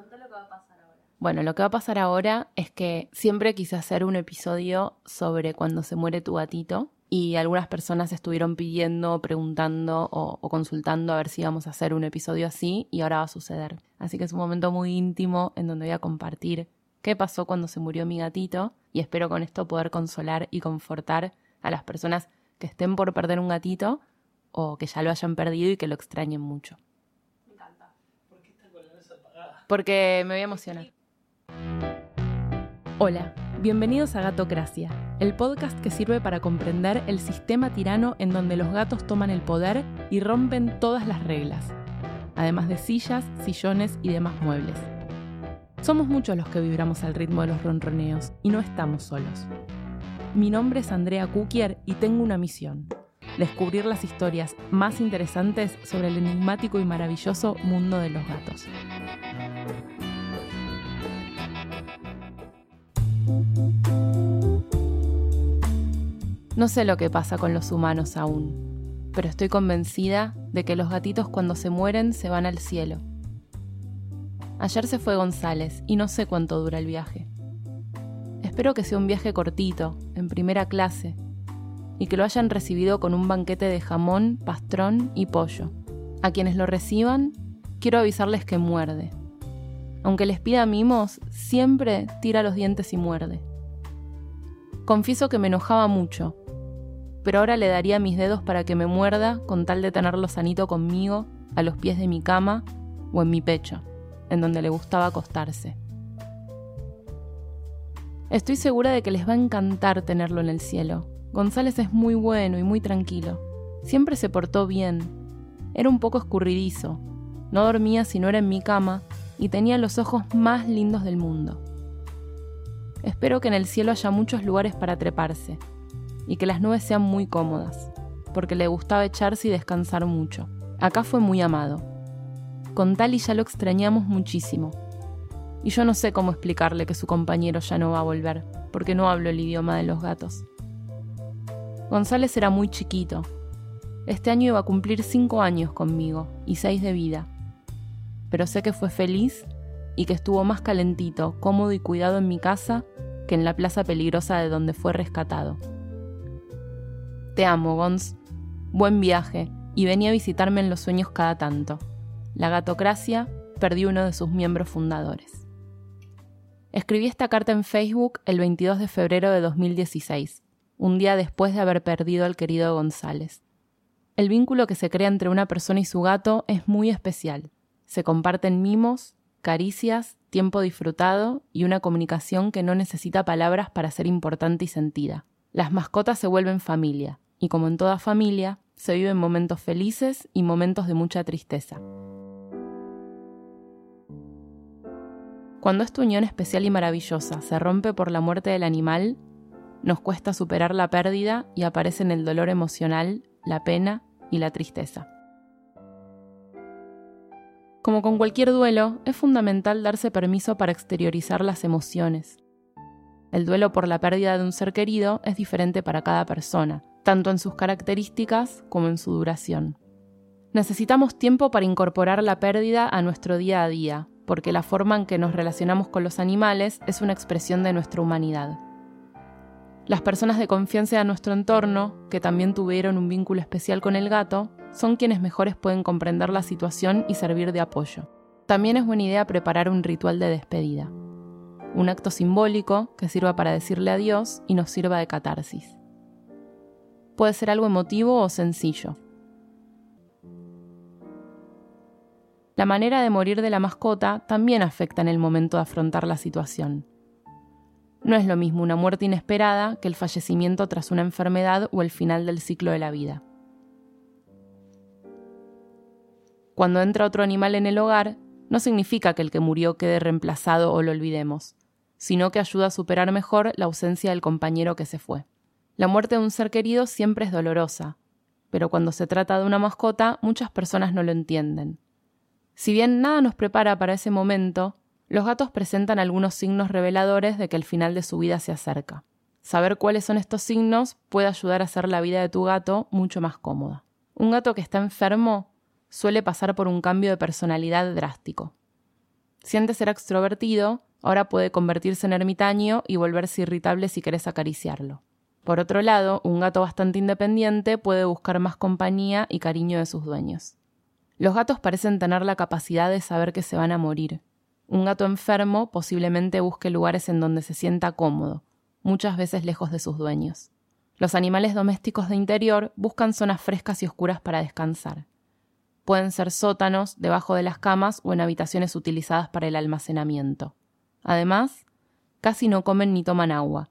Contá lo que va a pasar ahora. Bueno, lo que va a pasar ahora es que siempre quise hacer un episodio sobre cuando se muere tu gatito y algunas personas estuvieron pidiendo, preguntando o, o, consultando a ver si íbamos a hacer un episodio así y ahora va a suceder. Así que es un momento muy íntimo en donde voy a compartir qué pasó cuando se murió mi gatito y espero con esto poder consolar y confortar a las personas que estén por perder un gatito o que ya lo hayan perdido y que lo extrañen mucho. Me encanta. ¿Por qué está con la luz apagada? Porque me voy a emocionar. Hola, bienvenidos a Gatocracia, el podcast que sirve para comprender el sistema tirano en donde los gatos toman el poder y rompen todas las reglas, además de sillas, sillones y demás muebles. Somos muchos los que vibramos al ritmo de los ronroneos y no estamos solos. Mi nombre es Andrea Kukier y tengo una misión. Descubrir las historias más interesantes sobre el enigmático y maravilloso mundo de los gatos. No sé lo que pasa con los humanos aún, pero estoy convencida de que los gatitos cuando se mueren se van al cielo. Ayer se fue González y no sé cuánto dura el viaje. Espero que sea un viaje cortito, en primera clase, y que lo hayan recibido con un banquete de jamón, pastrón y pollo. A quienes lo reciban, quiero avisarles que muerde. Aunque les pida mimos, siempre tira los dientes y muerde. Confieso que me enojaba mucho, pero ahora le daría mis dedos para que me muerda con tal de tenerlo sanito conmigo, a los pies de mi cama o en mi pecho, en donde le gustaba acostarse. Estoy segura de que les va a encantar tenerlo en el cielo. González es muy bueno y muy tranquilo. Siempre se portó bien. Era un poco escurridizo. No dormía si no era en mi cama y tenía los ojos más lindos del mundo. Espero que en el cielo haya muchos lugares para treparse y que las nubes sean muy cómodas, porque le gustaba echarse y descansar mucho. Acá fue muy amado. Con Tali ya lo extrañamos muchísimo. Y yo no sé cómo explicarle que su compañero ya no va a volver, porque no hablo el idioma de los gatos. González era muy chiquito. Este año iba a cumplir cinco años conmigo y seis de vida. Pero sé que fue feliz y que estuvo más calentito, cómodo y cuidado en mi casa que en la plaza peligrosa de donde fue rescatado. Te amo, Gonz. Buen viaje y venía a visitarme en los sueños cada tanto. La gatocracia perdió uno de sus miembros fundadores. Escribí esta carta en Facebook el 22 de febrero de 2016, un día después de haber perdido al querido González. El vínculo que se crea entre una persona y su gato es muy especial. Se comparten mimos, caricias, tiempo disfrutado y una comunicación que no necesita palabras para ser importante y sentida. Las mascotas se vuelven familia, y como en toda familia, se viven momentos felices y momentos de mucha tristeza. Cuando esta unión especial y maravillosa se rompe por la muerte del animal, nos cuesta superar la pérdida y aparecen el dolor emocional, la pena y la tristeza. Como con cualquier duelo, es fundamental darse permiso para exteriorizar las emociones. El duelo por la pérdida de un ser querido es diferente para cada persona, tanto en sus características como en su duración. Necesitamos tiempo para incorporar la pérdida a nuestro día a día, porque la forma en que nos relacionamos con los animales es una expresión de nuestra humanidad. Las personas de confianza de nuestro entorno, que también tuvieron un vínculo especial con el gato, son quienes mejores pueden comprender la situación y servir de apoyo. También es buena idea preparar un ritual de despedida, un acto simbólico que sirva para decirle adiós y nos sirva de catarsis. Puede ser algo emotivo o sencillo, La manera de morir de la mascota también afecta en el momento de afrontar la situación. No es lo mismo una muerte inesperada que el fallecimiento tras una enfermedad o el final del ciclo de la vida. Cuando entra otro animal en el hogar, no significa que el que murió quede reemplazado o lo olvidemos, sino que ayuda a superar mejor la ausencia del compañero que se fue. La muerte de un ser querido siempre es dolorosa, pero cuando se trata de una mascota muchas personas no lo entienden. Si bien nada nos prepara para ese momento, los gatos presentan algunos signos reveladores de que el final de su vida se acerca. Saber cuáles son estos signos puede ayudar a hacer la vida de tu gato mucho más cómoda. Un gato que está enfermo suele pasar por un cambio de personalidad drástico. Si antes era extrovertido, ahora puede convertirse en ermitaño y volverse irritable si querés acariciarlo. Por otro lado, un gato bastante independiente puede buscar más compañía y cariño de sus dueños. Los gatos parecen tener la capacidad de saber que se van a morir. Un gato enfermo posiblemente busque lugares en donde se sienta cómodo, muchas veces lejos de sus dueños. Los animales domésticos de interior buscan zonas frescas y oscuras para descansar. Pueden ser sótanos, debajo de las camas o en habitaciones utilizadas para el almacenamiento. Además, casi no comen ni toman agua.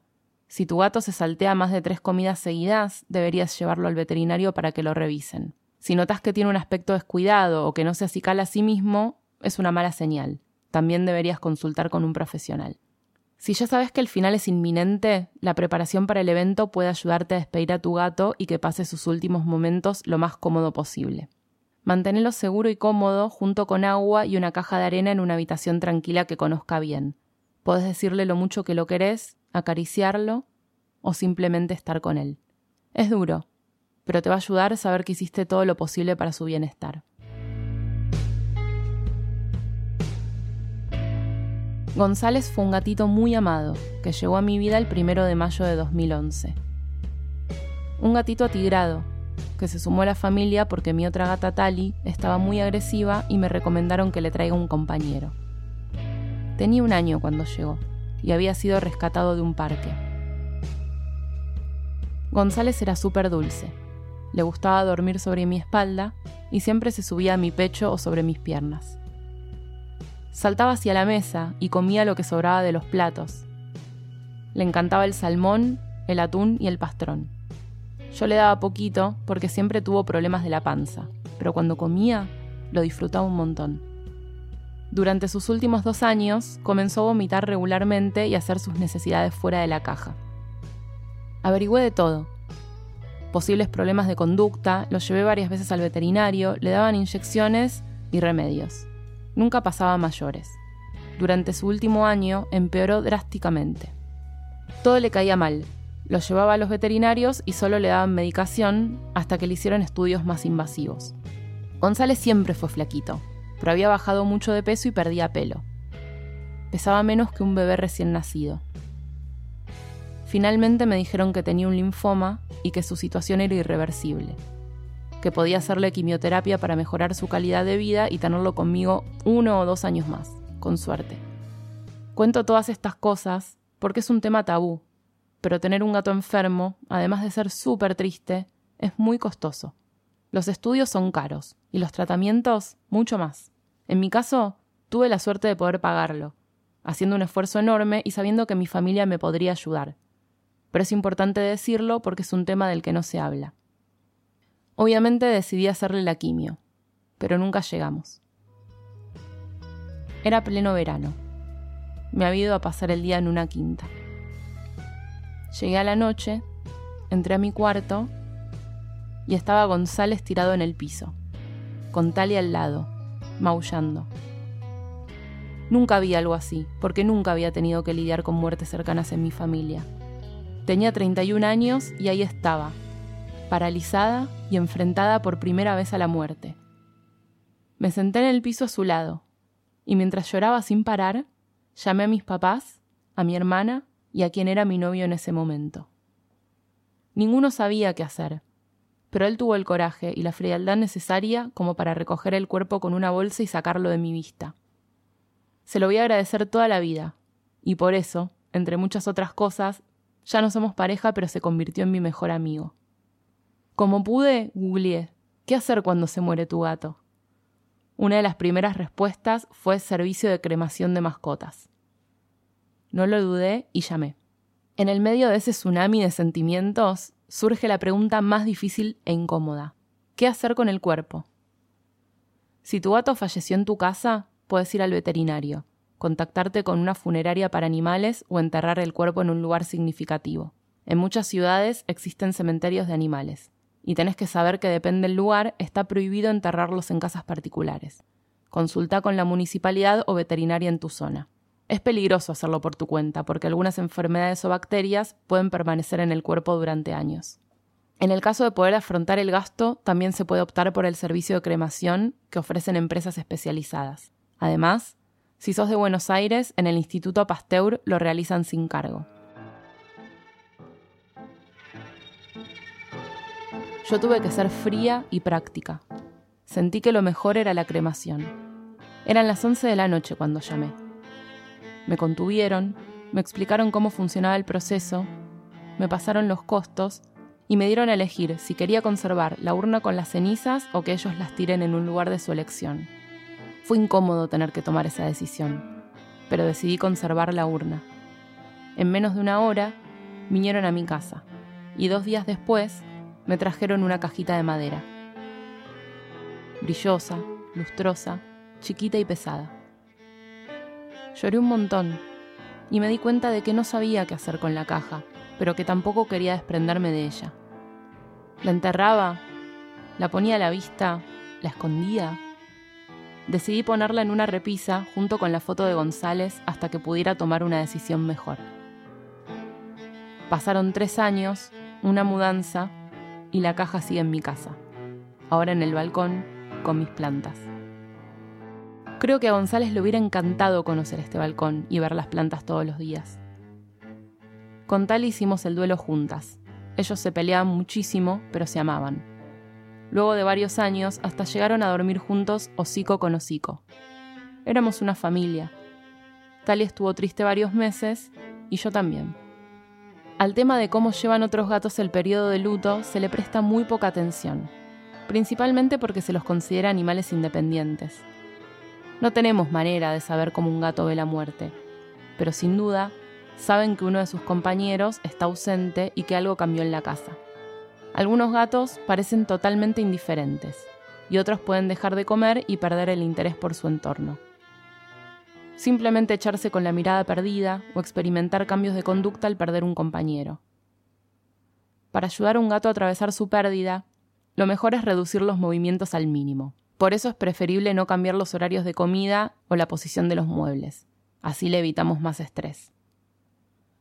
Si tu gato se saltea más de tres comidas seguidas, deberías llevarlo al veterinario para que lo revisen. Si notas que tiene un aspecto descuidado o que no se acicala a sí mismo, es una mala señal. También deberías consultar con un profesional. Si ya sabes que el final es inminente, la preparación para el evento puede ayudarte a despedir a tu gato y que pase sus últimos momentos lo más cómodo posible. Manténelo seguro y cómodo junto con agua y una caja de arena en una habitación tranquila que conozca bien. Podés decirle lo mucho que lo querés, acariciarlo o simplemente estar con él. Es duro, pero te va a ayudar a saber que hiciste todo lo posible para su bienestar. González fue un gatito muy amado que llegó a mi vida el primero de mayo de 2011. Un gatito atigrado que se sumó a la familia porque mi otra gata Tali estaba muy agresiva y me recomendaron que le traiga un compañero. Tenía un año cuando llegó y había sido rescatado de un parque. González era súper dulce. Le gustaba dormir sobre mi espalda y siempre se subía a mi pecho o sobre mis piernas. Saltaba hacia la mesa y comía lo que sobraba de los platos. Le encantaba el salmón, el atún y el pastrón. Yo le daba poquito porque siempre tuvo problemas de la panza, pero cuando comía lo disfrutaba un montón. Durante sus últimos dos años comenzó a vomitar regularmente y a hacer sus necesidades fuera de la caja. Averigüé de todo. Posibles problemas de conducta, lo llevé varias veces al veterinario, le daban inyecciones y remedios nunca pasaba mayores. Durante su último año empeoró drásticamente. Todo le caía mal. Lo llevaba a los veterinarios y solo le daban medicación hasta que le hicieron estudios más invasivos. González siempre fue flaquito, pero había bajado mucho de peso y perdía pelo. Pesaba menos que un bebé recién nacido. Finalmente me dijeron que tenía un linfoma y que su situación era irreversible que podía hacerle quimioterapia para mejorar su calidad de vida y tenerlo conmigo uno o dos años más, con suerte. Cuento todas estas cosas porque es un tema tabú, pero tener un gato enfermo, además de ser súper triste, es muy costoso. Los estudios son caros y los tratamientos mucho más. En mi caso, tuve la suerte de poder pagarlo, haciendo un esfuerzo enorme y sabiendo que mi familia me podría ayudar. Pero es importante decirlo porque es un tema del que no se habla. Obviamente decidí hacerle la quimio, pero nunca llegamos. Era pleno verano. Me había ido a pasar el día en una quinta. Llegué a la noche, entré a mi cuarto y estaba González tirado en el piso, con Talia al lado, maullando. Nunca vi algo así, porque nunca había tenido que lidiar con muertes cercanas en mi familia. Tenía 31 años y ahí estaba, paralizada y enfrentada por primera vez a la muerte. Me senté en el piso a su lado, y mientras lloraba sin parar, llamé a mis papás, a mi hermana y a quien era mi novio en ese momento. Ninguno sabía qué hacer, pero él tuvo el coraje y la frialdad necesaria como para recoger el cuerpo con una bolsa y sacarlo de mi vista. Se lo voy a agradecer toda la vida, y por eso, entre muchas otras cosas, ya no somos pareja, pero se convirtió en mi mejor amigo. Como pude, googleé, ¿qué hacer cuando se muere tu gato? Una de las primeras respuestas fue servicio de cremación de mascotas. No lo dudé y llamé. En el medio de ese tsunami de sentimientos surge la pregunta más difícil e incómoda. ¿Qué hacer con el cuerpo? Si tu gato falleció en tu casa, puedes ir al veterinario, contactarte con una funeraria para animales o enterrar el cuerpo en un lugar significativo. En muchas ciudades existen cementerios de animales y tenés que saber que depende del lugar, está prohibido enterrarlos en casas particulares. Consulta con la municipalidad o veterinaria en tu zona. Es peligroso hacerlo por tu cuenta porque algunas enfermedades o bacterias pueden permanecer en el cuerpo durante años. En el caso de poder afrontar el gasto, también se puede optar por el servicio de cremación que ofrecen empresas especializadas. Además, Si sos de Buenos Aires, en el Instituto Pasteur lo realizan sin cargo. Yo tuve que ser fría y práctica. Sentí que lo mejor era la cremación. Eran las 11 de la noche cuando llamé. Me contuvieron, me explicaron cómo funcionaba el proceso, me pasaron los costos y me dieron a elegir si quería conservar la urna con las cenizas o que ellos las tiren en un lugar de su elección. Fue incómodo tener que tomar esa decisión, pero decidí conservar la urna. En menos de una hora vinieron a mi casa y dos días después me trajeron una cajita de madera. Brillosa, lustrosa, chiquita y pesada. Lloré un montón y me di cuenta de que no sabía qué hacer con la caja, pero que tampoco quería desprenderme de ella. La enterraba, la ponía a la vista, la escondía. Decidí ponerla en una repisa junto con la foto de González hasta que pudiera tomar una decisión mejor. Pasaron tres años, una mudanza y la caja sigue en mi casa, ahora en el balcón con mis plantas. Creo que a González le hubiera encantado conocer este balcón y ver las plantas todos los días. Con tal hicimos el duelo juntas, ellos se peleaban muchísimo, pero se amaban. Luego de varios años, hasta llegaron a dormir juntos hocico con hocico. Éramos una familia. Tali estuvo triste varios meses y yo también. Al tema de cómo llevan otros gatos el periodo de luto se le presta muy poca atención, principalmente porque se los considera animales independientes. No tenemos manera de saber cómo un gato ve la muerte, pero sin duda saben que uno de sus compañeros está ausente y que algo cambió en la casa. Algunos gatos parecen totalmente indiferentes y otros pueden dejar de comer y perder el interés por su entorno. Simplemente echarse con la mirada perdida o experimentar cambios de conducta al perder un compañero. Para ayudar a un gato a atravesar su pérdida, lo mejor es reducir los movimientos al mínimo. Por eso es preferible no cambiar los horarios de comida o la posición de los muebles. Así le evitamos más estrés.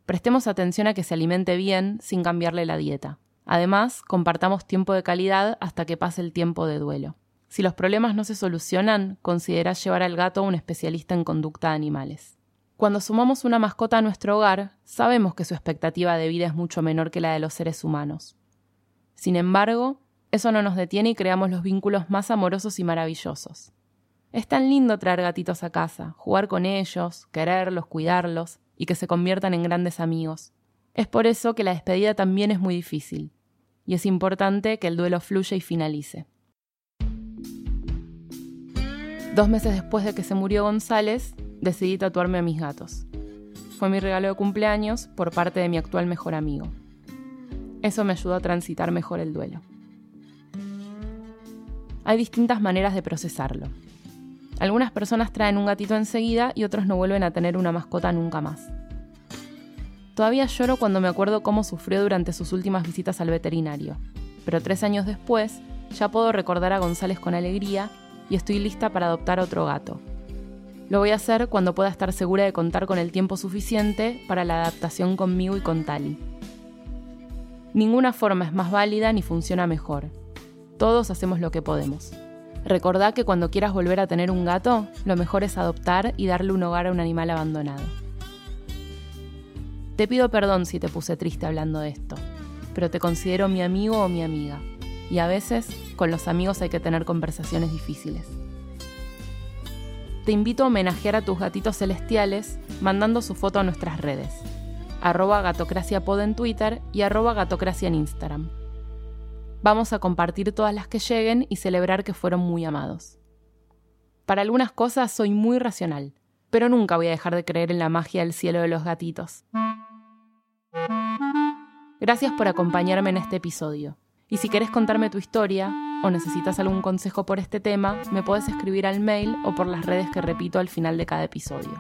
Prestemos atención a que se alimente bien sin cambiarle la dieta. Además, compartamos tiempo de calidad hasta que pase el tiempo de duelo. Si los problemas no se solucionan, considera llevar al gato a un especialista en conducta de animales. Cuando sumamos una mascota a nuestro hogar, sabemos que su expectativa de vida es mucho menor que la de los seres humanos. Sin embargo, eso no nos detiene y creamos los vínculos más amorosos y maravillosos. Es tan lindo traer gatitos a casa, jugar con ellos, quererlos, cuidarlos, y que se conviertan en grandes amigos. Es por eso que la despedida también es muy difícil, y es importante que el duelo fluya y finalice. Dos meses después de que se murió González, decidí tatuarme a mis gatos. Fue mi regalo de cumpleaños por parte de mi actual mejor amigo. Eso me ayudó a transitar mejor el duelo. Hay distintas maneras de procesarlo. Algunas personas traen un gatito enseguida y otros no vuelven a tener una mascota nunca más. Todavía lloro cuando me acuerdo cómo sufrió durante sus últimas visitas al veterinario, pero tres años después ya puedo recordar a González con alegría y estoy lista para adoptar otro gato. Lo voy a hacer cuando pueda estar segura de contar con el tiempo suficiente para la adaptación conmigo y con Tali. Ninguna forma es más válida ni funciona mejor. Todos hacemos lo que podemos. Recordá que cuando quieras volver a tener un gato, lo mejor es adoptar y darle un hogar a un animal abandonado. Te pido perdón si te puse triste hablando de esto, pero te considero mi amigo o mi amiga, y a veces con los amigos hay que tener conversaciones difíciles. Te invito a homenajear a tus gatitos celestiales mandando su foto a nuestras redes, arroba gatocraciapod en Twitter y arroba gatocracia en Instagram. Vamos a compartir todas las que lleguen y celebrar que fueron muy amados. Para algunas cosas soy muy racional, pero nunca voy a dejar de creer en la magia del cielo de los gatitos. Gracias por acompañarme en este episodio. Y si querés contarme tu historia o necesitas algún consejo por este tema, me puedes escribir al mail o por las redes que repito al final de cada episodio.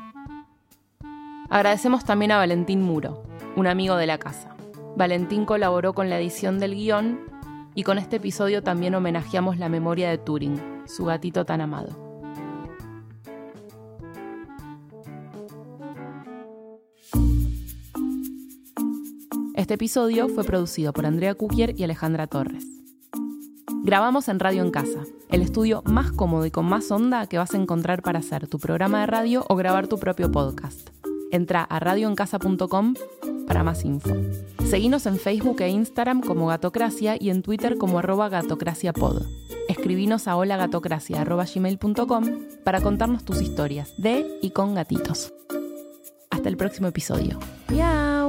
Agradecemos también a Valentín Muro, un amigo de la casa. Valentín colaboró con la edición del guion y con este episodio también homenajeamos la memoria de Turing, su gatito tan amado. Este episodio fue producido por Andrea Kukier y Alejandra Torres. Grabamos en Radio en Casa, el estudio más cómodo y con más onda que vas a encontrar para hacer tu programa de radio o grabar tu propio podcast. Entra a radioencasa.com para más info. Seguinos en Facebook e Instagram como Gatocracia y en Twitter como arroba gatocraciapod. Escribinos a holagatocracia.gmail.com para contarnos tus historias de y con gatitos. Hasta el próximo episodio. ¡Miau!